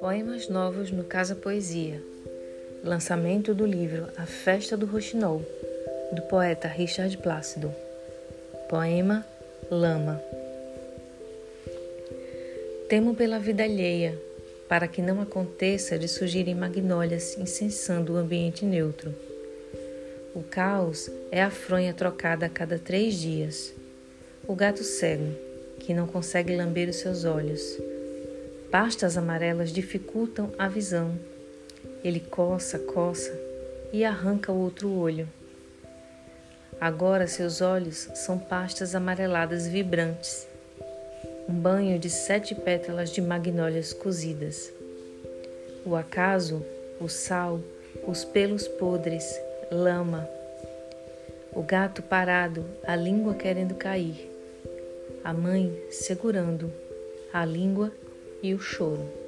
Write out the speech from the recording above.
Poemas novos no Casa Poesia. Lançamento do livro A Festa do Roxinol, do poeta Richard Plácido. Poema Lama. Temo pela vida alheia, para que não aconteça de surgirem magnólias incensando o ambiente neutro. O caos é a fronha trocada a cada três dias. O gato cego, que não consegue lamber os seus olhos Pastas amarelas dificultam a visão. Ele coça, coça e arranca o outro olho. Agora seus olhos são pastas amareladas vibrantes. Um banho de sete pétalas de magnólias cozidas. O acaso, o sal, os pelos podres, lama. O gato parado, a língua querendo cair. A mãe segurando, a língua e o choro.